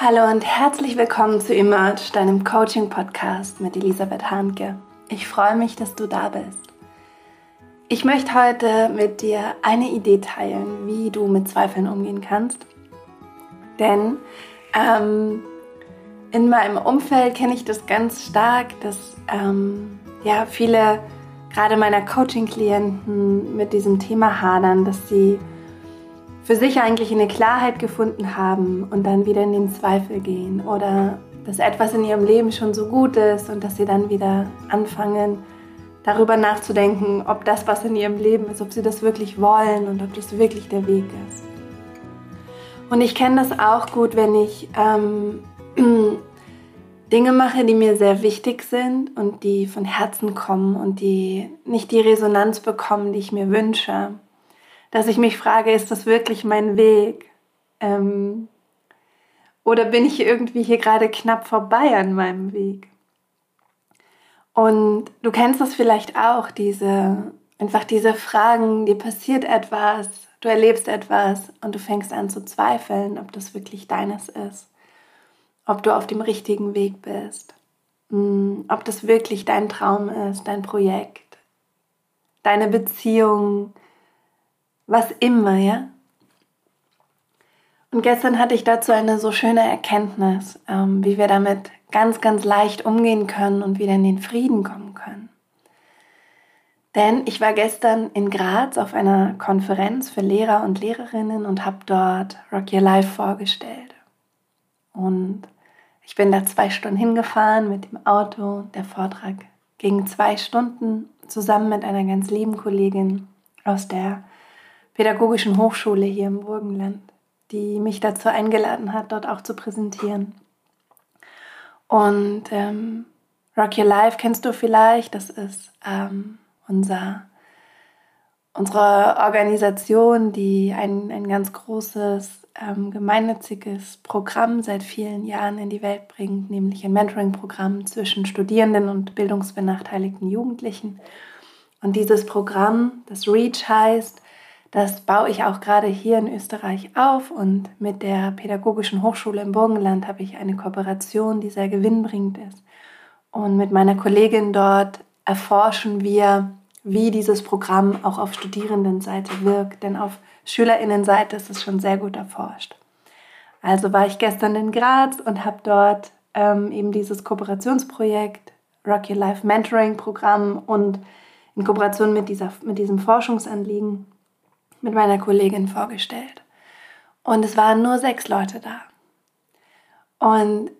Hallo und herzlich willkommen zu Emerge, deinem Coaching-Podcast mit Elisabeth Hanke. Ich freue mich, dass du da bist. Ich möchte heute mit dir eine Idee teilen, wie du mit Zweifeln umgehen kannst. Denn ähm, in meinem Umfeld kenne ich das ganz stark, dass ähm, ja, viele, gerade meiner Coaching-Klienten, mit diesem Thema hadern, dass sie für sich eigentlich eine Klarheit gefunden haben und dann wieder in den Zweifel gehen oder dass etwas in ihrem Leben schon so gut ist und dass sie dann wieder anfangen, darüber nachzudenken, ob das, was in ihrem Leben ist, ob sie das wirklich wollen und ob das wirklich der Weg ist. Und ich kenne das auch gut, wenn ich ähm, Dinge mache, die mir sehr wichtig sind und die von Herzen kommen und die nicht die Resonanz bekommen, die ich mir wünsche dass ich mich frage, ist das wirklich mein Weg? Ähm, oder bin ich irgendwie hier gerade knapp vorbei an meinem Weg? Und du kennst das vielleicht auch, diese, einfach diese Fragen, dir passiert etwas, du erlebst etwas und du fängst an zu zweifeln, ob das wirklich deines ist, ob du auf dem richtigen Weg bist, mm, ob das wirklich dein Traum ist, dein Projekt, deine Beziehung, was immer, ja? Und gestern hatte ich dazu eine so schöne Erkenntnis, ähm, wie wir damit ganz, ganz leicht umgehen können und wieder in den Frieden kommen können. Denn ich war gestern in Graz auf einer Konferenz für Lehrer und Lehrerinnen und habe dort Rock Your Life vorgestellt. Und ich bin da zwei Stunden hingefahren mit dem Auto. Der Vortrag ging zwei Stunden zusammen mit einer ganz lieben Kollegin aus der Pädagogischen Hochschule hier im Burgenland, die mich dazu eingeladen hat, dort auch zu präsentieren. Und ähm, Rock Your Life kennst du vielleicht, das ist ähm, unser, unsere Organisation, die ein, ein ganz großes ähm, gemeinnütziges Programm seit vielen Jahren in die Welt bringt, nämlich ein Mentoring-Programm zwischen Studierenden und bildungsbenachteiligten Jugendlichen. Und dieses Programm, das REACH heißt, das baue ich auch gerade hier in Österreich auf und mit der Pädagogischen Hochschule im Burgenland habe ich eine Kooperation, die sehr gewinnbringend ist. Und mit meiner Kollegin dort erforschen wir, wie dieses Programm auch auf Studierendenseite wirkt, denn auf Schülerinnenseite ist es schon sehr gut erforscht. Also war ich gestern in Graz und habe dort ähm, eben dieses Kooperationsprojekt Rock Your Life Mentoring Programm und in Kooperation mit, dieser, mit diesem Forschungsanliegen mit meiner Kollegin vorgestellt. Und es waren nur sechs Leute da. Und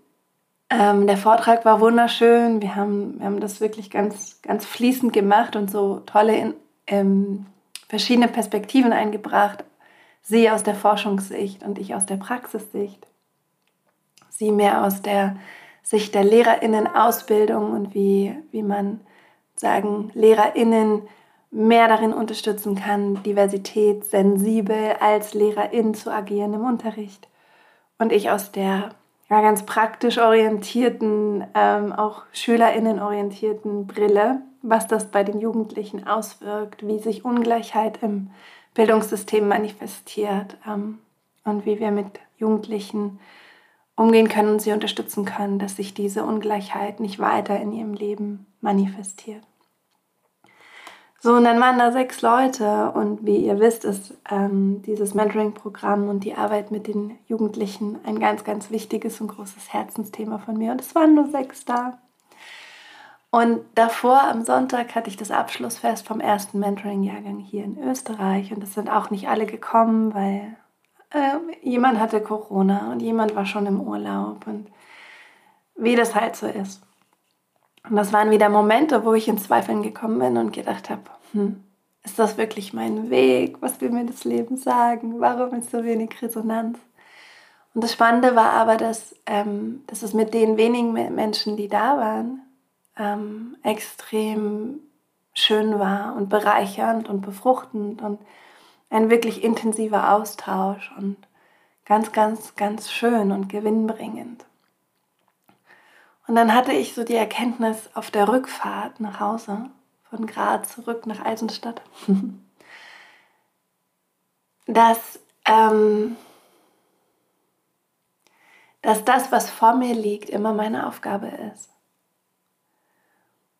ähm, der Vortrag war wunderschön. Wir haben, wir haben das wirklich ganz, ganz fließend gemacht und so tolle in, ähm, verschiedene Perspektiven eingebracht. Sie aus der Forschungssicht und ich aus der Praxissicht. Sie mehr aus der Sicht der LehrerInnen-Ausbildung und wie, wie man sagen, LehrerInnen mehr darin unterstützen kann, Diversität sensibel als Lehrerin zu agieren im Unterricht. Und ich aus der ja, ganz praktisch orientierten, ähm, auch Schülerinnen orientierten Brille, was das bei den Jugendlichen auswirkt, wie sich Ungleichheit im Bildungssystem manifestiert ähm, und wie wir mit Jugendlichen umgehen können und sie unterstützen können, dass sich diese Ungleichheit nicht weiter in ihrem Leben manifestiert. So, und dann waren da sechs Leute und wie ihr wisst, ist ähm, dieses Mentoring-Programm und die Arbeit mit den Jugendlichen ein ganz, ganz wichtiges und großes Herzensthema von mir. Und es waren nur sechs da. Und davor am Sonntag hatte ich das Abschlussfest vom ersten Mentoring-Jahrgang hier in Österreich und es sind auch nicht alle gekommen, weil äh, jemand hatte Corona und jemand war schon im Urlaub und wie das halt so ist. Und das waren wieder Momente, wo ich in Zweifeln gekommen bin und gedacht habe, hm, ist das wirklich mein Weg? Was will mir das Leben sagen? Warum ist so wenig Resonanz? Und das Spannende war aber, dass, ähm, dass es mit den wenigen Menschen, die da waren, ähm, extrem schön war und bereichernd und befruchtend und ein wirklich intensiver Austausch und ganz, ganz, ganz schön und gewinnbringend. Und dann hatte ich so die Erkenntnis auf der Rückfahrt nach Hause, von Graz zurück nach Eisenstadt, dass, ähm, dass das, was vor mir liegt, immer meine Aufgabe ist.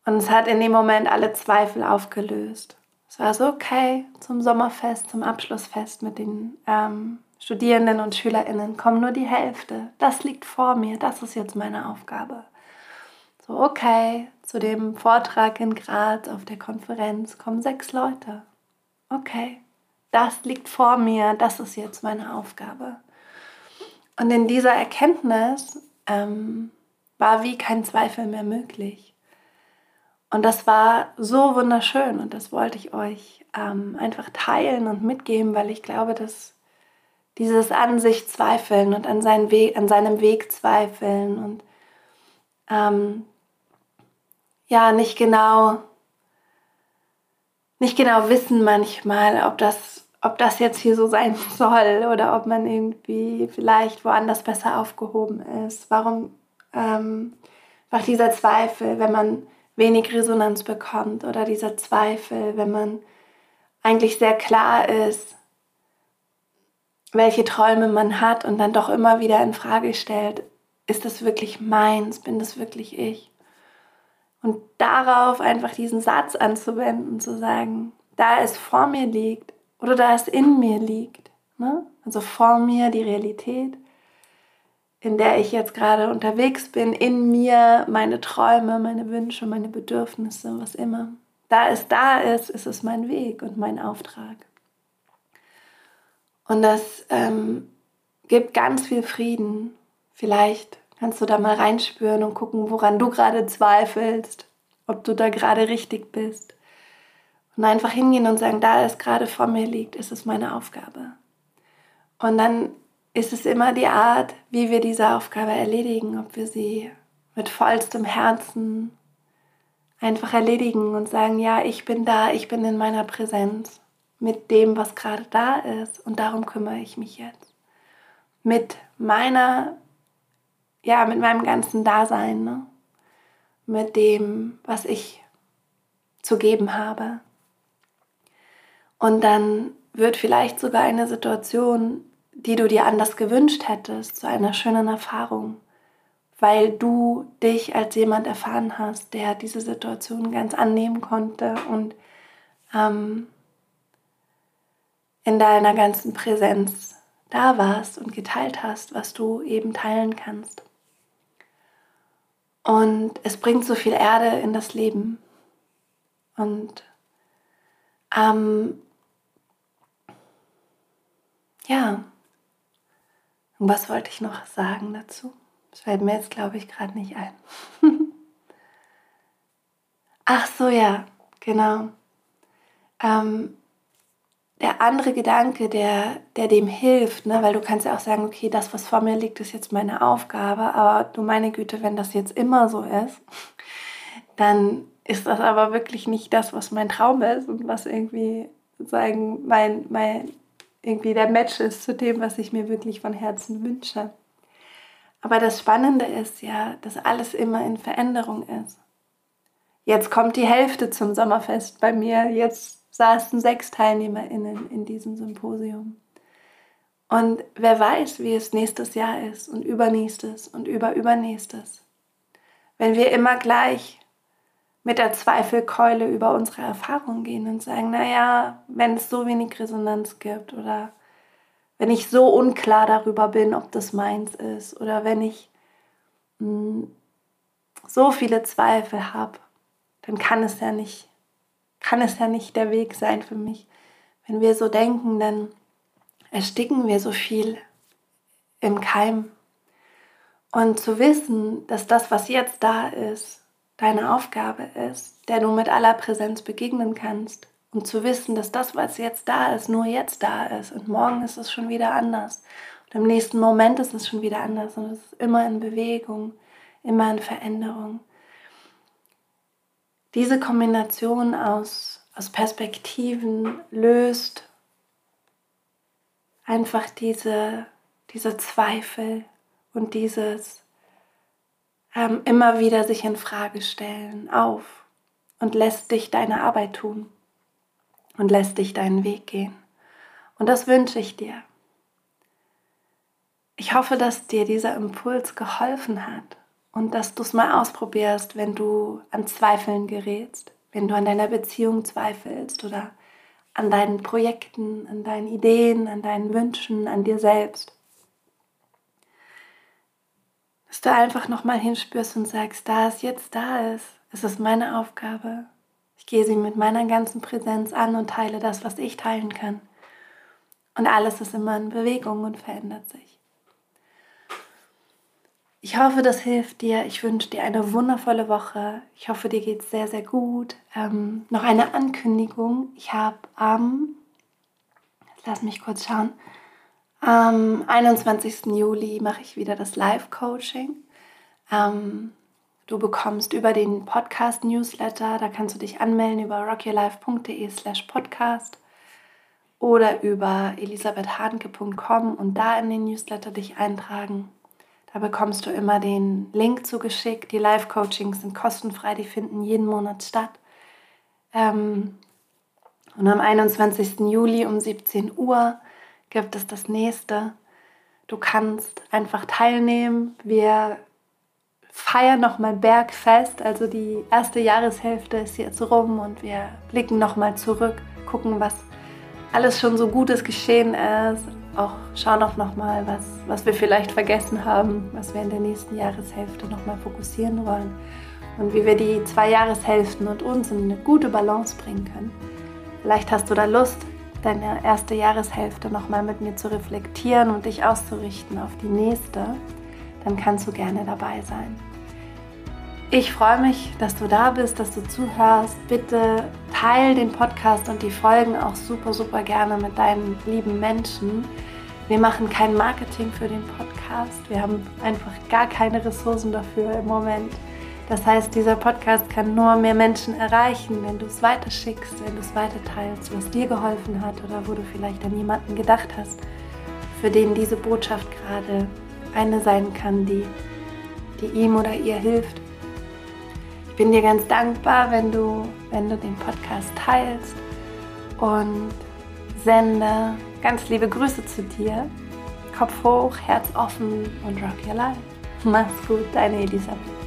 Und es hat in dem Moment alle Zweifel aufgelöst. Es war so okay zum Sommerfest, zum Abschlussfest mit den ähm, Studierenden und SchülerInnen kommen nur die Hälfte. Das liegt vor mir, das ist jetzt meine Aufgabe. So, okay, zu dem Vortrag in Graz auf der Konferenz kommen sechs Leute. Okay, das liegt vor mir, das ist jetzt meine Aufgabe. Und in dieser Erkenntnis ähm, war wie kein Zweifel mehr möglich. Und das war so wunderschön und das wollte ich euch ähm, einfach teilen und mitgeben, weil ich glaube, dass dieses an sich zweifeln und an, seinen Weg, an seinem Weg zweifeln und ähm, ja, nicht genau, nicht genau wissen manchmal, ob das, ob das jetzt hier so sein soll oder ob man irgendwie vielleicht woanders besser aufgehoben ist. Warum ähm, einfach dieser Zweifel, wenn man wenig Resonanz bekommt oder dieser Zweifel, wenn man eigentlich sehr klar ist, welche Träume man hat und dann doch immer wieder in Frage stellt, ist das wirklich meins, bin das wirklich ich? Und darauf einfach diesen Satz anzuwenden, zu sagen, da es vor mir liegt oder da es in mir liegt, ne? also vor mir die Realität, in der ich jetzt gerade unterwegs bin, in mir meine Träume, meine Wünsche, meine Bedürfnisse, was immer. Da es da ist, ist es mein Weg und mein Auftrag. Und das ähm, gibt ganz viel Frieden. Vielleicht kannst du da mal reinspüren und gucken, woran du gerade zweifelst, ob du da gerade richtig bist. Und einfach hingehen und sagen, da es gerade vor mir liegt, ist es meine Aufgabe. Und dann ist es immer die Art, wie wir diese Aufgabe erledigen, ob wir sie mit vollstem Herzen einfach erledigen und sagen, ja, ich bin da, ich bin in meiner Präsenz mit dem, was gerade da ist und darum kümmere ich mich jetzt. Mit meiner, ja, mit meinem ganzen Dasein, ne? mit dem, was ich zu geben habe. Und dann wird vielleicht sogar eine Situation, die du dir anders gewünscht hättest, zu einer schönen Erfahrung, weil du dich als jemand erfahren hast, der diese Situation ganz annehmen konnte und ähm, in deiner ganzen Präsenz da warst und geteilt hast, was du eben teilen kannst. Und es bringt so viel Erde in das Leben. Und ähm, ja, und was wollte ich noch sagen dazu? Das fällt mir jetzt, glaube ich, gerade nicht ein. Ach so, ja, genau. Ähm, der andere Gedanke, der, der dem hilft, ne? weil du kannst ja auch sagen, okay, das, was vor mir liegt, ist jetzt meine Aufgabe, aber du meine Güte, wenn das jetzt immer so ist, dann ist das aber wirklich nicht das, was mein Traum ist und was irgendwie sozusagen mein, mein, irgendwie der Match ist zu dem, was ich mir wirklich von Herzen wünsche. Aber das Spannende ist ja, dass alles immer in Veränderung ist. Jetzt kommt die Hälfte zum Sommerfest bei mir, jetzt saßen sechs TeilnehmerInnen in diesem Symposium. Und wer weiß, wie es nächstes Jahr ist und übernächstes und überübernächstes. Wenn wir immer gleich mit der Zweifelkeule über unsere Erfahrungen gehen und sagen, naja, wenn es so wenig Resonanz gibt oder wenn ich so unklar darüber bin, ob das meins ist oder wenn ich mh, hm, so viele Zweifel habe, dann kann es ja nicht kann es ja nicht der Weg sein für mich. Wenn wir so denken, dann ersticken wir so viel im Keim. Und zu wissen, dass das, was jetzt da ist, deine Aufgabe ist, der du mit aller Präsenz begegnen kannst. Und zu wissen, dass das, was jetzt da ist, nur jetzt da ist. Und morgen ist es schon wieder anders. Und im nächsten Moment ist es schon wieder anders. Und es ist immer in Bewegung, immer in Veränderung diese Kombination aus, aus Perspektiven löst einfach diese, diese Zweifel und dieses ähm, immer wieder sich in Frage stellen auf und lässt dich deine Arbeit tun und lässt dich deinen Weg gehen. Und das wünsche ich dir. Ich hoffe, dass dir dieser Impuls geholfen hat und dass du es mal ausprobierst, wenn du an Zweifeln gerätst, wenn du an deiner Beziehung zweifelst oder an deinen Projekten, an deinen Ideen, an deinen Wünschen, an dir selbst. Dass du einfach nochmal hinspürst und sagst, da es jetzt da ist, ist es meine Aufgabe. Ich gehe sie mit meiner ganzen Präsenz an und teile das, was ich teilen kann. Und alles ist immer in Bewegung und verändert sich. Ich hoffe, das hilft dir. Ich wünsche dir eine wundervolle Woche. Ich hoffe, dir geht es sehr, sehr gut. Ähm, noch eine Ankündigung. Ich habe am, lass mich kurz schauen, am 21. Juli mache ich wieder das Live-Coaching. Ähm, du bekommst über den Podcast-Newsletter, da kannst du dich anmelden über rockyourlife.de slash podcast oder über elisabethhahnke.com und da in den Newsletter dich eintragen. Bekommst du immer den Link zugeschickt. Die Live-Coachings sind kostenfrei, die finden jeden Monat statt. Ähm, und am 21. Juli um 17 Uhr gibt es das nächste. Du kannst einfach teilnehmen. Wir feiern nochmal Bergfest, also die erste Jahreshälfte ist jetzt rum und wir blicken nochmal zurück, gucken, was alles schon so Gutes geschehen ist, auch schauen auch nochmal, was, was wir vielleicht vergessen haben, was wir in der nächsten Jahreshälfte nochmal fokussieren wollen und wie wir die zwei Jahreshälften und uns in eine gute Balance bringen können. Vielleicht hast du da Lust, deine erste Jahreshälfte nochmal mit mir zu reflektieren und dich auszurichten auf die nächste, dann kannst du gerne dabei sein. Ich freue mich, dass du da bist, dass du zuhörst. Bitte teile den Podcast und die Folgen auch super, super gerne mit deinen lieben Menschen. Wir machen kein Marketing für den Podcast. Wir haben einfach gar keine Ressourcen dafür im Moment. Das heißt, dieser Podcast kann nur mehr Menschen erreichen, wenn du es weiterschickst, wenn du es weiterteilst, was dir geholfen hat oder wo du vielleicht an jemanden gedacht hast, für den diese Botschaft gerade eine sein kann, die, die ihm oder ihr hilft bin dir ganz dankbar, wenn du, wenn du den Podcast teilst und sende ganz liebe Grüße zu dir. Kopf hoch, Herz offen und rock your life. Mach's gut, deine Elisabeth.